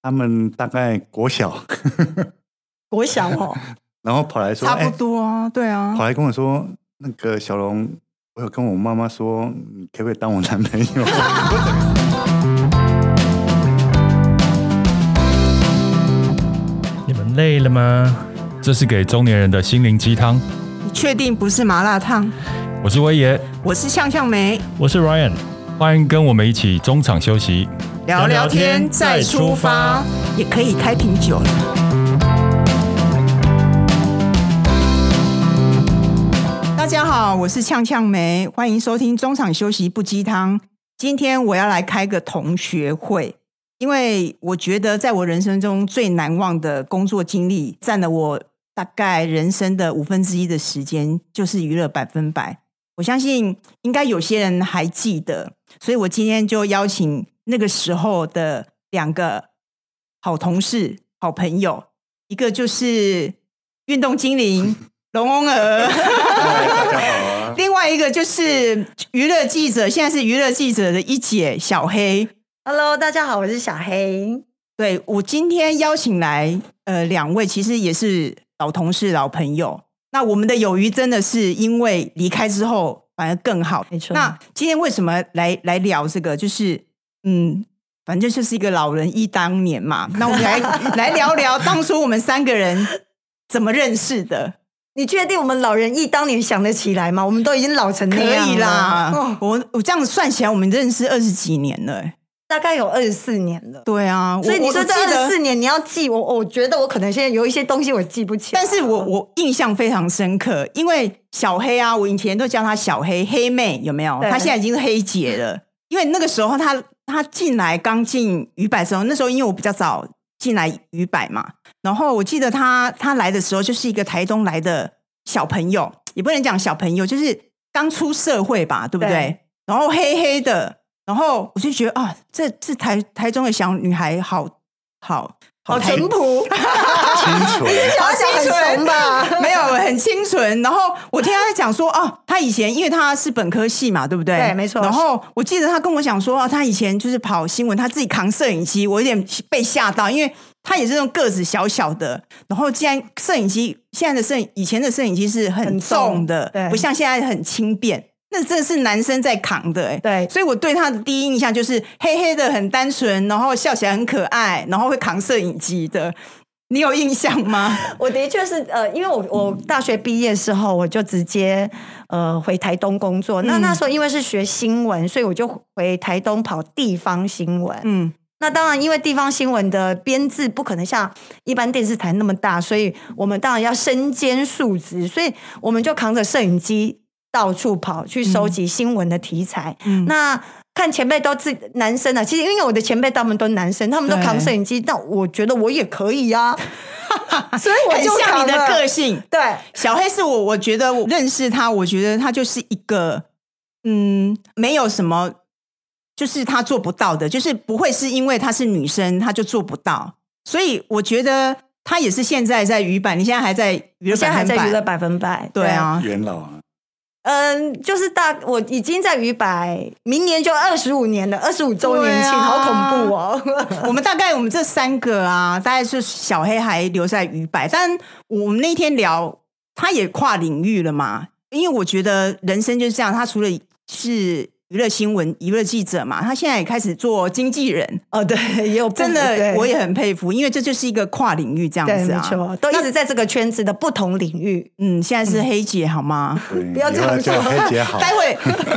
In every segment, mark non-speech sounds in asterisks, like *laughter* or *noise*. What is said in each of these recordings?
他们大概国小，国小哦，*laughs* 然后跑来说，差不多啊，欸、对啊，跑来跟我说，那个小龙，我有跟我妈妈说，你可不可以当我男朋友？*laughs* 你们累了吗？这是给中年人的心灵鸡汤。你确定不是麻辣烫？我是威爷，我是向向梅，我是 Ryan，欢迎跟我们一起中场休息。聊聊天再出发，也可以开瓶酒了。大家好，我是呛呛梅，欢迎收听中场休息不鸡汤。今天我要来开个同学会，因为我觉得在我人生中最难忘的工作经历，占了我大概人生的五分之一的时间，就是娱乐百分百。我相信应该有些人还记得，所以我今天就邀请。那个时候的两个好同事、好朋友，一个就是运动精灵 *laughs* 龙翁儿，*laughs* 另外一个就是娱乐记者，现在是娱乐记者的一姐小黑。Hello，大家好，我是小黑。对，我今天邀请来呃两位，其实也是老同事、老朋友。那我们的友谊真的是因为离开之后反而更好。没错。那今天为什么来来聊这个？就是。嗯，反正就是一个老人忆当年嘛。那我们来 *laughs* 来聊聊当初我们三个人怎么认识的。你确定我们老人忆当年想得起来吗？我们都已经老成那样了。可以啦，哦、我我这样算起来，我们认识二十几年了，大概有二十四年了。对啊，所以你说这二十四年你要记我，我觉得我可能现在有一些东西我记不起来。但是我我印象非常深刻，因为小黑啊，我以前都叫他小黑黑妹，有没有？她现在已经是黑姐了，因为那个时候她。他进来刚进鱼百的时候，那时候因为我比较早进来鱼百嘛，然后我记得他他来的时候就是一个台东来的小朋友，也不能讲小朋友，就是刚出社会吧，对不对？对，然后黑黑的，然后我就觉得啊，这这台台中的小女孩好好。好淳朴，清纯，好清纯吧？没有，很清纯。然后我听他在讲说，哦，他以前因为他是本科系嘛，对不对？对，没错。然后我记得他跟我讲说，哦，他以前就是跑新闻，他自己扛摄影机，我有点被吓到，因为他也是那种个子小小的。然后既然摄影机现在的摄影，以前的摄影机是很重的，对，不像现在很轻便。那真的是男生在扛的，欸，对，所以我对他的第一印象就是黑黑的，很单纯，然后笑起来很可爱，然后会扛摄影机的。你有印象吗？*laughs* 我的确是，呃，因为我我大学毕业之后，我就直接呃回台东工作。嗯、那那时候因为是学新闻，所以我就回台东跑地方新闻。嗯，那当然，因为地方新闻的编制不可能像一般电视台那么大，所以我们当然要身兼数职，所以我们就扛着摄影机。到处跑去收集新闻的题材，嗯、那看前辈都是男生啊。其实因为我的前辈他们都男生，他们都扛摄影机，但我觉得我也可以呀、啊。*laughs* 所以我就像你的个性。*laughs* 对，小黑是我，我觉得我认识他，我觉得他就是一个，嗯，没有什么，就是他做不到的，就是不会是因为他是女生他就做不到。所以我觉得他也是现在在娱版，你现在还在娱乐，现在还在娱乐百分百，对啊，元老啊。嗯，就是大，我已经在鱼白，明年就二十五年了，二十五周年庆，啊、好恐怖哦！*laughs* 我们大概我们这三个啊，大概是小黑还留在鱼白，但我们那天聊，他也跨领域了嘛，因为我觉得人生就是这样，他除了是。娱乐新闻娱乐记者嘛，他现在也开始做经纪人哦，对，*laughs* 也有真的，我也很佩服，因为这就是一个跨领域这样子啊，没错，都一直在这个圈子的不同领域。嗯，现在是黑姐好吗？*laughs* 不要这样说，黑姐好。待会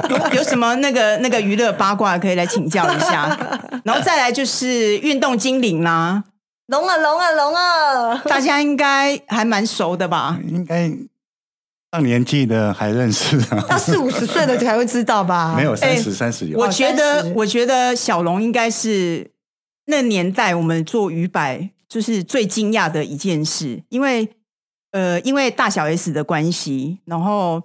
有有什么那个那个娱乐八卦可以来请教一下，*laughs* 然后再来就是运动精灵啦，龙啊龙啊龙啊，大家应该还蛮熟的吧？应该。上年纪的还认识啊？到四五十岁的才会知道吧？*laughs* 没有三十三十有。我觉得，我觉得小龙应该是那年代我们做鱼摆就是最惊讶的一件事，因为呃，因为大小 S 的关系，然后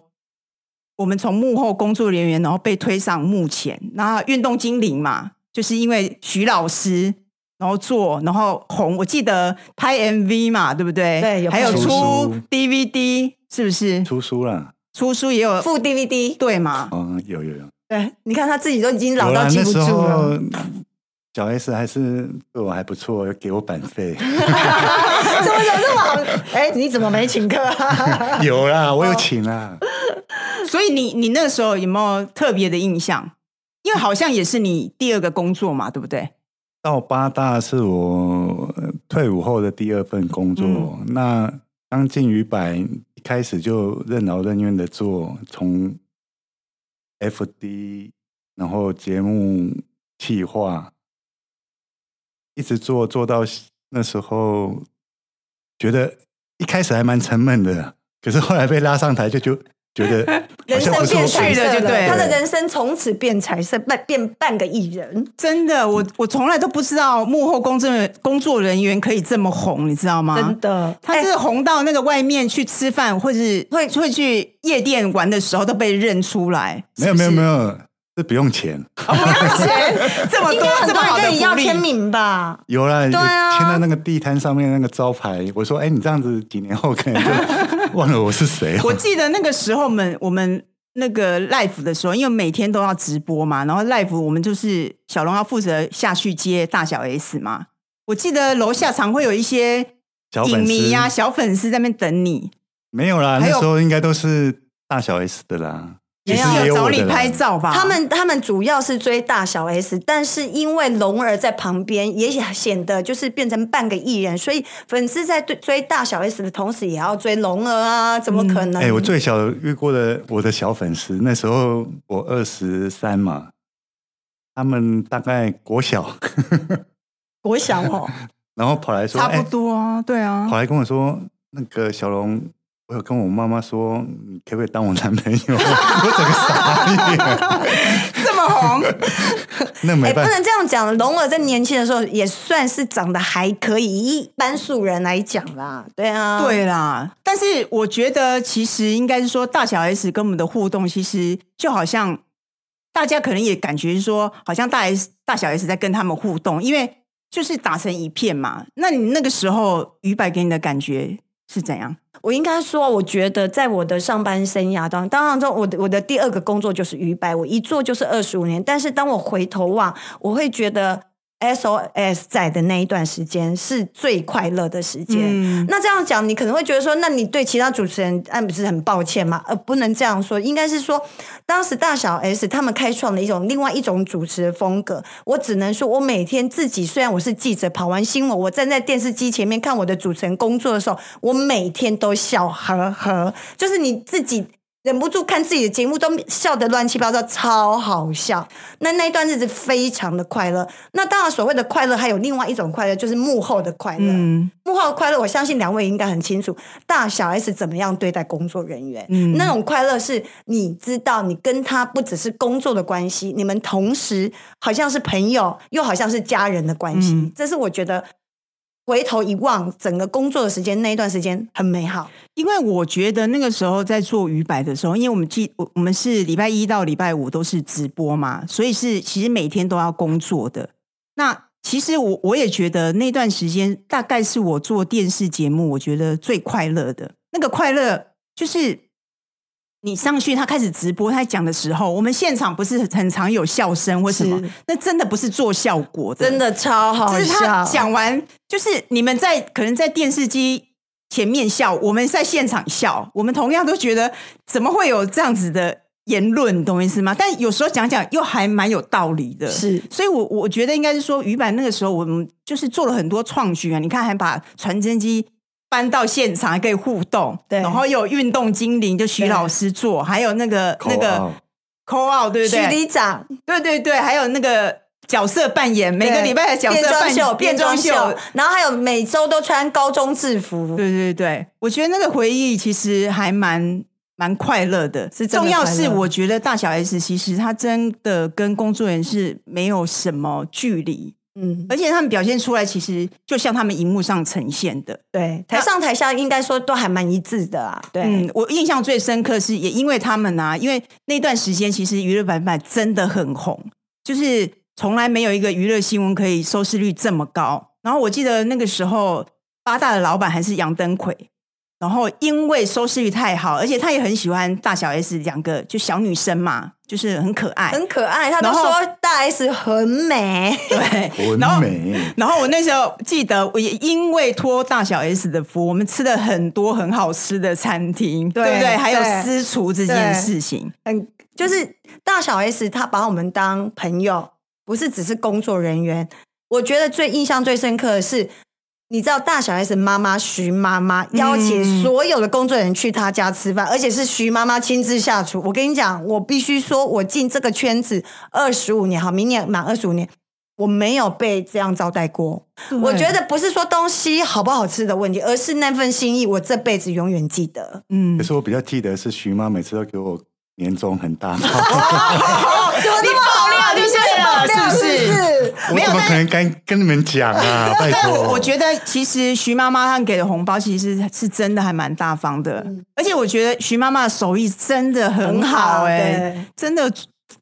我们从幕后工作人员，然后被推上幕前。那运动精灵嘛，就是因为徐老师，然后做，然后红。我记得拍 MV 嘛，对不对？对，有还有出 DVD。是不是出书了？出书也有附 DVD，对吗？嗯，有有有。对，你看他自己都已经老到记不住了。小 S 还是对我还不错，给我版费。*laughs* 怎么有这么好？*laughs* 哎，你怎么没请客啊？*laughs* 有啦，我有请啦。所以你你那个时候有没有特别的印象？因为好像也是你第二个工作嘛，对不对？到八大是我退伍后的第二份工作。嗯、那刚进娱百，一开始就任劳任怨的做，从 FD，然后节目企划，一直做做到那时候，觉得一开始还蛮沉闷的，可是后来被拉上台就就。觉得人生变彩色了，对，他的人生从此变彩色，半变半个艺人。真的，我我从来都不知道幕后工作工作人员可以这么红，你知道吗？真的，他是红到那个外面去吃饭，或是会会去夜店玩的时候都被认出来。没有没有没有。这不用钱，不用钱，这么多，*laughs* 这么好的福利，要签名吧？有啦，对啊，签在那个地摊上面那个招牌。我说，哎，你这样子几年后可能就忘了我是谁。我记得那个时候，我们我们那个 live 的时候，因为每天都要直播嘛，然后 live 我们就是小龙要负责下去接大小 S 嘛。我记得楼下常会有一些影迷呀、小粉丝在那边等你。没有啦，那时候应该都是大小 S 的啦。也是有找你拍照吧？他们他们主要是追大小 S，但是因为龙儿在旁边，也显得就是变成半个艺人，所以粉丝在追大小 S 的同时，也要追龙儿啊？怎么可能？哎、嗯欸，我最小遇过的我的小粉丝，那时候我二十三嘛，他们大概国小，*laughs* *laughs* 国小哦，然后跑来说差不多啊，欸、对啊，跑来跟我说那个小龙。我有跟我妈妈说，你可不可以当我男朋友？*laughs* 我整个傻眼，这么红，*laughs* 那没办法，欸、不能这样讲。龙儿在年轻的时候也算是长得还可以，一般素人来讲啦，对啊，对啦。但是我觉得，其实应该是说，大小 S 跟我们的互动，其实就好像大家可能也感觉说，好像大 S 大小 S 在跟他们互动，因为就是打成一片嘛。那你那个时候，于白给你的感觉是怎样？我应该说，我觉得在我的上班生涯当，当然中，我的我的第二个工作就是娱百，我一做就是二十五年。但是当我回头望，我会觉得。SOS 在的那一段时间是最快乐的时间。嗯、那这样讲，你可能会觉得说，那你对其他主持人，那不是很抱歉吗？呃，不能这样说，应该是说，当时大小 S 他们开创了一种另外一种主持的风格。我只能说，我每天自己虽然我是记者，跑完新闻，我站在电视机前面看我的主持人工作的时候，我每天都笑呵呵，就是你自己。忍不住看自己的节目，都笑得乱七八糟，超好笑。那那一段日子非常的快乐。那当然，所谓的快乐还有另外一种快乐，就是幕后的快乐。嗯、幕后的快乐，我相信两位应该很清楚，大小 S 怎么样对待工作人员。嗯、那种快乐是你知道，你跟他不只是工作的关系，你们同时好像是朋友，又好像是家人的关系。嗯、这是我觉得。回头一望，整个工作的时间那一段时间很美好。因为我觉得那个时候在做鱼百的时候，因为我们记我我们是礼拜一到礼拜五都是直播嘛，所以是其实每天都要工作的。那其实我我也觉得那段时间大概是我做电视节目我觉得最快乐的那个快乐就是。你上去，他开始直播，他讲的时候，我们现场不是很常有笑声或什么？那真的不是做效果的，真的超好笑。就是他讲完，就是你们在可能在电视机前面笑，我们在现场笑，我们同样都觉得怎么会有这样子的言论，懂我意思吗？但有时候讲讲又还蛮有道理的，是。所以我我觉得应该是说，娱百那个时候我们就是做了很多创举啊，你看还把传真机。搬到现场还可以互动，对，然后有运动精灵，就徐老师做，对还有那个那个 call out，对不对？徐里长，对对对，还有那个角色扮演，每个礼拜的角色扮演，变装秀，然后还有每周都穿高中制服，对对对，我觉得那个回忆其实还蛮蛮快乐的。是重要是，我觉得大小 S 其实他真的跟工作人员是没有什么距离。嗯，而且他们表现出来，其实就像他们荧幕上呈现的，对，台上台下应该说都还蛮一致的啊。对，嗯，我印象最深刻是，也因为他们啊，因为那段时间其实娱乐百分百真的很红，就是从来没有一个娱乐新闻可以收视率这么高。然后我记得那个时候八大的老板还是杨登魁，然后因为收视率太好，而且他也很喜欢大小 S 两个，就小女生嘛，就是很可爱，很可爱。他都说大 S 很美，*laughs* 对，很美。然后我那时候记得，我也因为托大小 S 的福，我们吃了很多很好吃的餐厅，对，对不对？还有私厨这件事情，很，就是大小 S 他把我们当朋友，不是只是工作人员。我觉得最印象最深刻的是。你知道大小 S 妈妈徐妈妈邀请所有的工作人员去她家吃饭，嗯、而且是徐妈妈亲自下厨。我跟你讲，我必须说，我进这个圈子二十五年，好，明年满二十五年，我没有被这样招待过。我觉得不是说东西好不好吃的问题，而是那份心意，我这辈子永远记得。嗯，可是我比较记得是徐妈每次都给我年终很大。是不是？我怎么可能敢跟你们讲啊？拜托，我觉得其实徐妈妈她给的红包其实是真的还蛮大方的，而且我觉得徐妈妈的手艺真的很好哎，真的，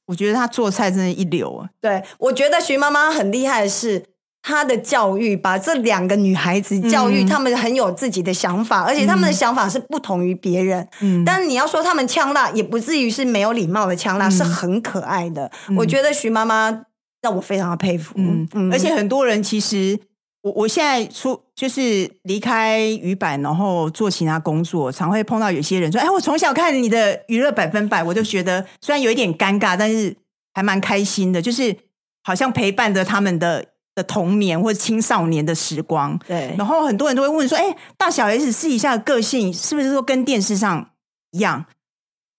我觉得她做菜真的一流啊。对，我觉得徐妈妈很厉害的是她的教育，把这两个女孩子教育，她们很有自己的想法，而且她们的想法是不同于别人。嗯，但是你要说她们呛辣，也不至于是没有礼貌的呛辣，是很可爱的。我觉得徐妈妈。让我非常的佩服，嗯，嗯，而且很多人其实，我我现在出就是离开鱼板，然后做其他工作，常会碰到有些人说：“哎，我从小看你的娱乐百分百，我就觉得虽然有一点尴尬，但是还蛮开心的，就是好像陪伴着他们的的童年或者青少年的时光。”对，然后很多人都会问说：“哎，大小 S 私底下的个性是不是说跟电视上一样？”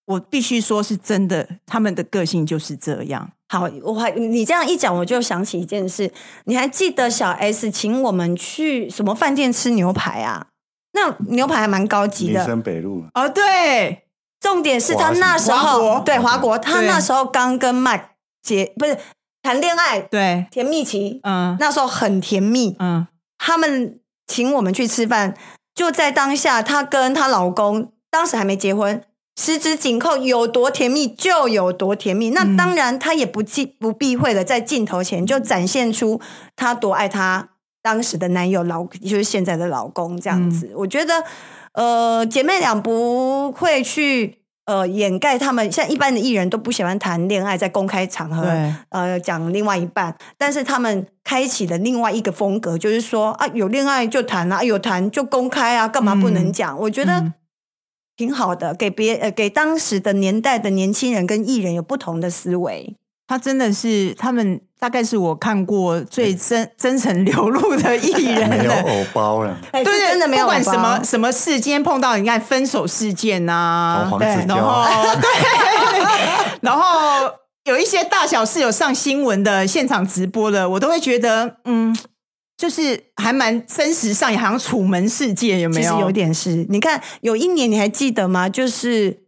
我必须说是真的，他们的个性就是这样。好，我还你这样一讲，我就想起一件事。你还记得小 S 请我们去什么饭店吃牛排啊？那牛排还蛮高级的。民生北路。哦，对，重点是他那时候对华国，他那时候刚跟麦结不是谈恋爱，对，甜蜜期，嗯，那时候很甜蜜，嗯，他们请我们去吃饭，就在当下，她跟她老公当时还没结婚。十指紧扣，有多甜蜜就有多甜蜜。那当然，她也不忌不避讳的，在镜头前就展现出她多爱她当时的男友老，就是现在的老公这样子。嗯、我觉得，呃，姐妹俩不会去呃掩盖他们，像一般的艺人都不喜欢谈恋爱，在公开场合呃讲另外一半，但是他们开启了另外一个风格，就是说啊，有恋爱就谈啊，有谈就公开啊，干嘛不能讲？嗯、我觉得。嗯挺好的，给别呃给当时的年代的年轻人跟艺人有不同的思维。他真的是他们大概是我看过最真真诚流露的艺人，*laughs* 没有偶包了。对，真的没有。不管什么什么事今天碰到，你看分手事件呐、啊，对，然后对，然后有一些大小事有上新闻的现场直播的，我都会觉得嗯。就是还蛮真实上，也好像楚门世界有没有？其实有点是，你看有一年你还记得吗？就是，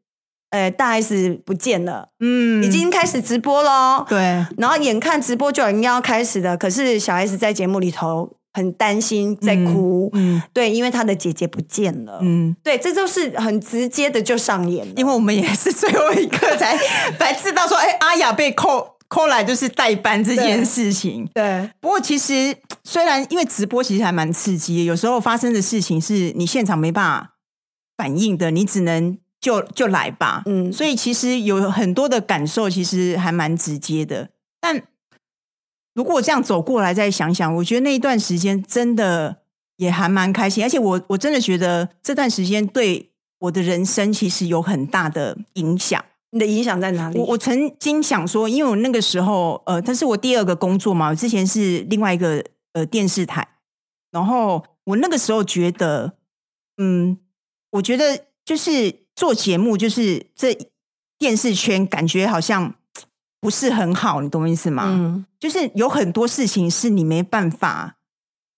呃，大 S 不见了，嗯，已经开始直播喽，对，然后眼看直播就已经要开始了，可是小 S 在节目里头很担心，在哭，嗯，嗯对，因为她的姐姐不见了，嗯，对，这就是很直接的就上演了，因为我们也。是最后一刻才 *laughs* 才知道说，哎，阿雅被扣。后来就是代班这件事情，对。对，不过其实虽然因为直播其实还蛮刺激，有时候发生的事情是你现场没办法反应的，你只能就就来吧。嗯，所以其实有很多的感受，其实还蛮直接的。但如果我这样走过来再想想，我觉得那一段时间真的也还蛮开心，而且我我真的觉得这段时间对我的人生其实有很大的影响。你的影响在哪里？我我曾经想说，因为我那个时候，呃，但是我第二个工作嘛，我之前是另外一个呃电视台，然后我那个时候觉得，嗯，我觉得就是做节目，就是这电视圈感觉好像不是很好，你懂我意思吗？嗯，就是有很多事情是你没办法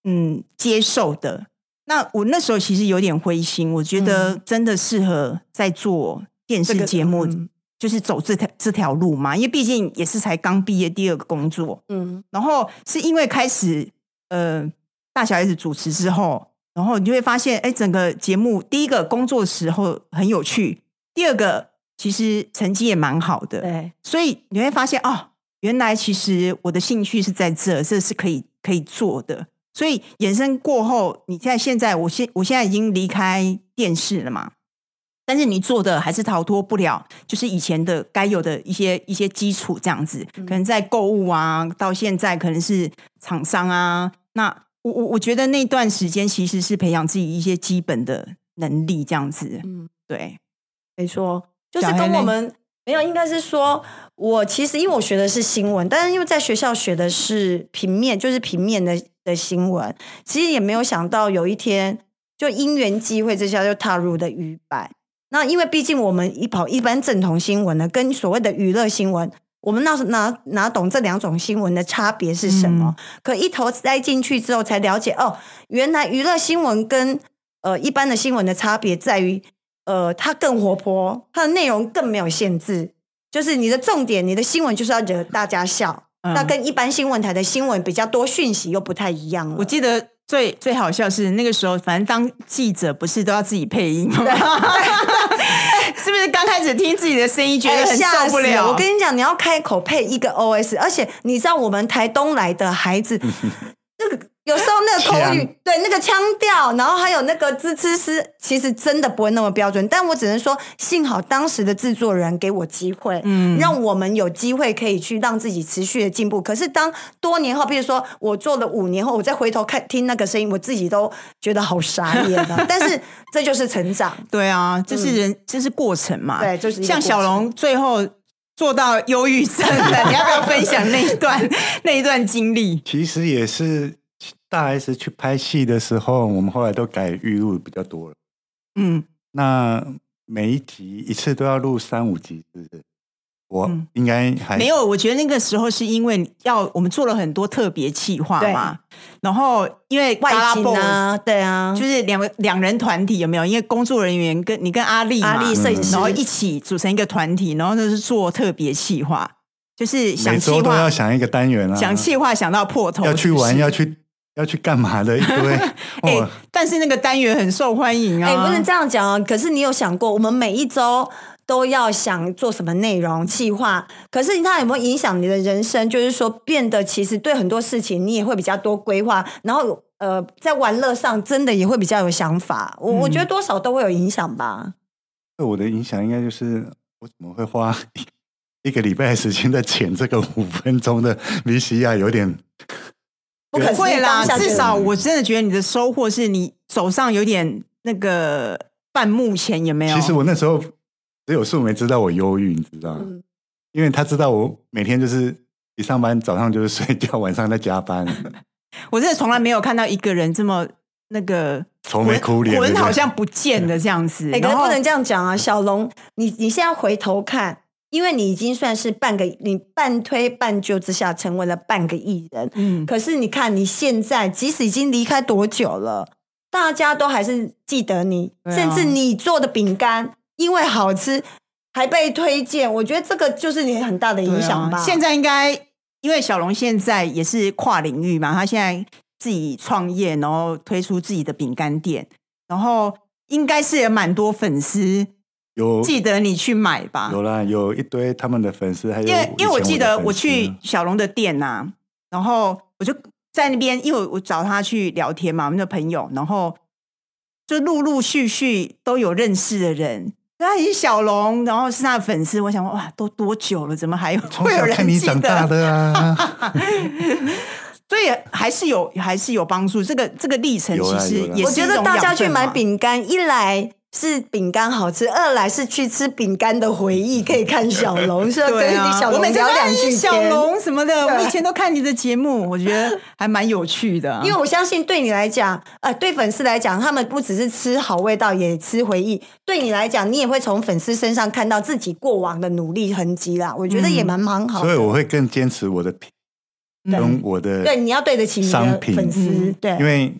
嗯接受的。那我那时候其实有点灰心，我觉得真的适合在做电视节目。就是走这条这条路嘛，因为毕竟也是才刚毕业第二个工作，嗯，然后是因为开始呃大小 S 主持之后，然后你就会发现，哎，整个节目第一个工作的时候很有趣，第二个其实成绩也蛮好的，对，所以你会发现哦，原来其实我的兴趣是在这，这是可以可以做的，所以衍生过后，你在现在，我现我现在已经离开电视了嘛。但是你做的还是逃脱不了，就是以前的该有的一些一些基础这样子，可能在购物啊，到现在可能是厂商啊。那我我我觉得那段时间其实是培养自己一些基本的能力这样子。嗯，对，没错，就是跟我们没有，应该是说，我其实因为我学的是新闻，但是因为在学校学的是平面，就是平面的的新闻，其实也没有想到有一天就因缘机会之下就踏入的娱百。那因为毕竟我们一跑一般正统新闻呢，跟所谓的娱乐新闻，我们那时哪哪懂这两种新闻的差别是什么？嗯、可一头栽进去之后，才了解哦，原来娱乐新闻跟呃一般的新闻的差别在于，呃，它更活泼，它的内容更没有限制，就是你的重点，你的新闻就是要惹大家笑。嗯、那跟一般新闻台的新闻比较多讯息又不太一样了。我记得。最最好笑是那个时候，反正当记者不是都要自己配音吗？*laughs* 是不是刚开始听自己的声音觉得很受不了？我跟你讲，你要开口配一个 OS，而且你知道我们台东来的孩子，*laughs* 那个。有时候那个口语，枪对那个腔调，然后还有那个滋滋滋，其实真的不会那么标准。但我只能说，幸好当时的制作人给我机会，嗯，让我们有机会可以去让自己持续的进步。可是当多年后，比如说我做了五年后，我再回头看听那个声音，我自己都觉得好傻眼啊。*laughs* 但是这就是成长，对啊，这是人，这是过程嘛。对，就是像小龙最后做到忧郁症的，*laughs* 你要不要分享那一段那一段经历？其实也是。大 S 去拍戏的时候，我们后来都改预录比较多了。嗯，那每一集一次都要录三五集，是不是？我应该还、嗯、没有。我觉得那个时候是因为要我们做了很多特别企划嘛。然后因为外景啊，对啊，就是两个两人团体有没有？因为工作人员跟你跟阿丽阿丽摄影师，然后一起组成一个团体，然后就是做特别企划，就是想每周都要想一个单元啊，想企划想到破头，要去玩要去。要去干嘛的？一堆、欸，*laughs* 但是那个单元很受欢迎啊！哎、欸，不能这样讲啊！可是你有想过，我们每一周都要想做什么内容计划？可是它有没有影响你的人生？就是说，变得其实对很多事情你也会比较多规划，然后呃，在玩乐上真的也会比较有想法。我、嗯、我觉得多少都会有影响吧。对我的影响，应该就是我怎么会花一个礼拜的时间在剪这个五分钟的 VCR，有点。不可会啦，至少我真的觉得你的收获是你手上有点那个半目前有没有？其实我那时候只有素梅知道我忧郁，你知道吗？嗯、因为他知道我每天就是一上班早上就是 *laughs* 睡觉，晚上在加班。*laughs* 我真的从来没有看到一个人这么那个愁眉苦脸，魂好像不见了这样子。哎、欸，可是不能这样讲啊，小龙，你你现在回头看。因为你已经算是半个，你半推半就之下成为了半个艺人。嗯，可是你看你现在，即使已经离开多久了，大家都还是记得你，啊、甚至你做的饼干因为好吃还被推荐。我觉得这个就是你很大的影响吧。啊、现在应该因为小龙现在也是跨领域嘛，他现在自己创业，然后推出自己的饼干店，然后应该是也蛮多粉丝。有记得你去买吧，有啦，有一堆他们的粉丝，还有因为因为我记得我去小龙的店呐、啊，然后我就在那边，因为我找他去聊天嘛，我们的朋友，然后就陆陆续续都有认识的人，他是小龙，然后是他的粉丝，我想说哇，都多久了，怎么还有 *laughs* 会有人看你长大的啊？*laughs* 所以还是有还是有帮助，这个这个历程其实也是，我觉得大家去买饼干，一来。是饼干好吃，二来是去吃饼干的回忆，可以看小龙，*laughs* 是吧？跟小龙聊两句天。小龙什么的，我以前都看你的节目，我觉得还蛮有趣的。因为我相信对你来讲，呃，对粉丝来讲，他们不只是吃好味道，也吃回忆。对你来讲，你也会从粉丝身上看到自己过往的努力痕迹啦。我觉得也蛮蛮好的。所以我会更坚持我的品，跟我的对，你要对得起你的粉丝，对，因为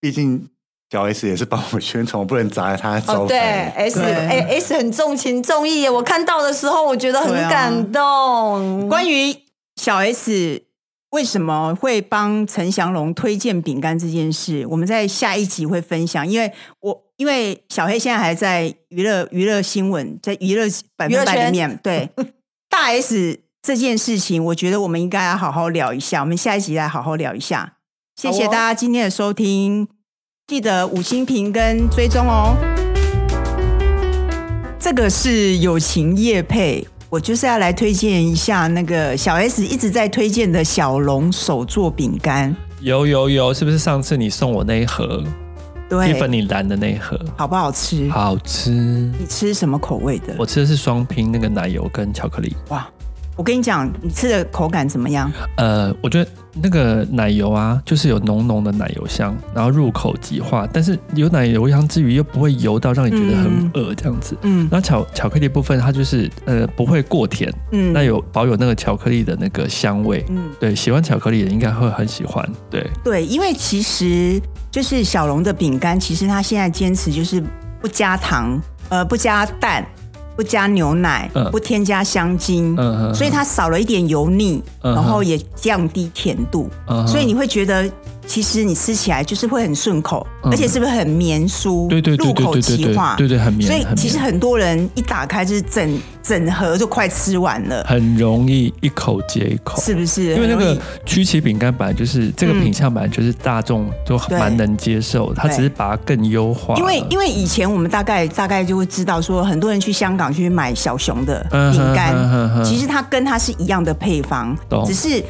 毕竟。小 S 也是帮我宣传，我不能砸他的招牌。哦，对，S 哎，S 很重情重义。我看到的时候，我觉得很感动。啊、关于小 S 为什么会帮陈祥龙推荐饼干这件事，我们在下一集会分享。因为我因为小黑现在还在娱乐娱乐新闻，在娱乐百分百里面，对大 S 这件事情，我觉得我们应该要好好聊一下。我们下一集来好好聊一下。谢谢大家今天的收听，记得五星评跟追踪哦。这个是友情业配，我就是要来推荐一下那个小 S 一直在推荐的小龙手作饼干。有有有，是不是上次你送我那一盒？对，蒂芬妮蓝的那一盒，好不好吃？好吃。你吃什么口味的？我吃的是双拼那个奶油跟巧克力。哇！我跟你讲，你吃的口感怎么样？呃，我觉得那个奶油啊，就是有浓浓的奶油香，然后入口即化，但是有奶油香之余又不会油到让你觉得很恶这样子。嗯，然后巧巧克力部分，它就是呃不会过甜，嗯，那有保有那个巧克力的那个香味。嗯，对，喜欢巧克力的应该会很喜欢。对对，因为其实就是小龙的饼干，其实它现在坚持就是不加糖，呃，不加蛋。不加牛奶，嗯、不添加香精，嗯嗯、所以它少了一点油腻，嗯、然后也降低甜度，嗯、所以你会觉得。其实你吃起来就是会很顺口，而且是不是很绵酥？对对入口即化，对对很绵。所以其实很多人一打开就是整整盒就快吃完了，很容易一口接一口，是不是？因为那个曲奇饼干本来就是这个品相，本来就是大众都蛮能接受，它只是把它更优化。因为因为以前我们大概大概就会知道说，很多人去香港去买小熊的饼干，其实它跟它是一样的配方，只是。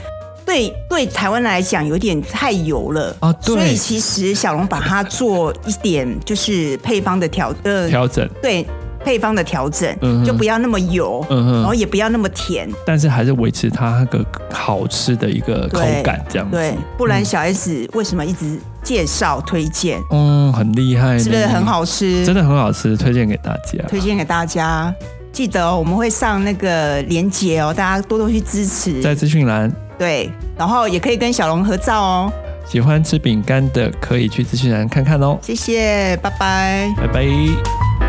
对对，台湾来讲有点太油了啊，对，所以其实小龙把它做一点就是配方的调呃调整，对配方的调整，嗯、哼就不要那么油，嗯、哼然后也不要那么甜，但是还是维持它那个好吃的一个口感这样子。对，不然小 S 为什么一直介绍推荐？嗯，很厉害，是不是很好吃？真的很好吃，推荐给大家，推荐给大家。记得哦，我们会上那个链接哦，大家多多去支持，在资讯栏。对，然后也可以跟小龙合照哦。喜欢吃饼干的可以去资讯栏看看哦。谢谢，拜拜，拜拜。